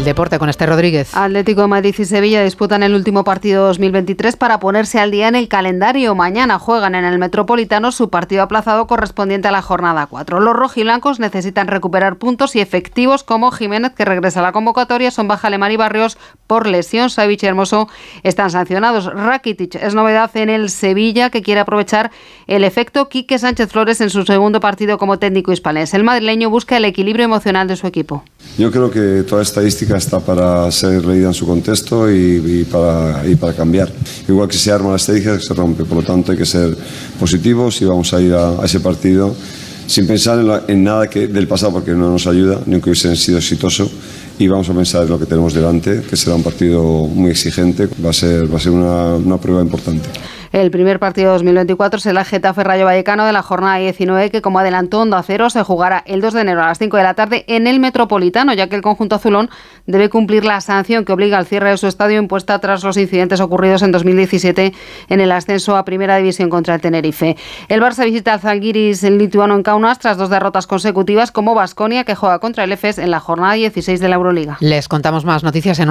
El deporte con este Rodríguez. Atlético de Madrid y Sevilla disputan el último partido 2023 para ponerse al día en el calendario. Mañana juegan en el Metropolitano su partido aplazado correspondiente a la jornada 4. Los rojiblancos necesitan recuperar puntos y efectivos como Jiménez, que regresa a la convocatoria, son baja Alemán y Barrios por lesión. Savich y Hermoso están sancionados. Rakitic es novedad en el Sevilla, que quiere aprovechar el efecto Quique Sánchez Flores en su segundo partido como técnico hispanés. El madrileño busca el equilibrio emocional de su equipo. Yo creo que toda estadística está para ser leída en su contexto y, para, y para cambiar. Igual que se arma la estadística, se rompe. Por lo tanto, hay que ser positivos y vamos a ir a, ese partido sin pensar en, nada que, del pasado, porque no nos ayuda, ni que hubiese sido exitoso. Y vamos a pensar en lo que tenemos delante, que será un partido muy exigente, va a ser, va a ser una, una prueba importante. El primer partido 2024 será el Getafe Rayo Vallecano de la jornada 19, que como adelantó Onda Cero, se jugará el 2 de enero a las 5 de la tarde en el Metropolitano, ya que el conjunto azulón debe cumplir la sanción que obliga al cierre de su estadio impuesta tras los incidentes ocurridos en 2017 en el ascenso a Primera División contra el Tenerife. El Barça visita al Zalgiris el lituano en Kaunas tras dos derrotas consecutivas como Basconia, que juega contra el EFES en la jornada 16 de la Euroliga. Les contamos más noticias en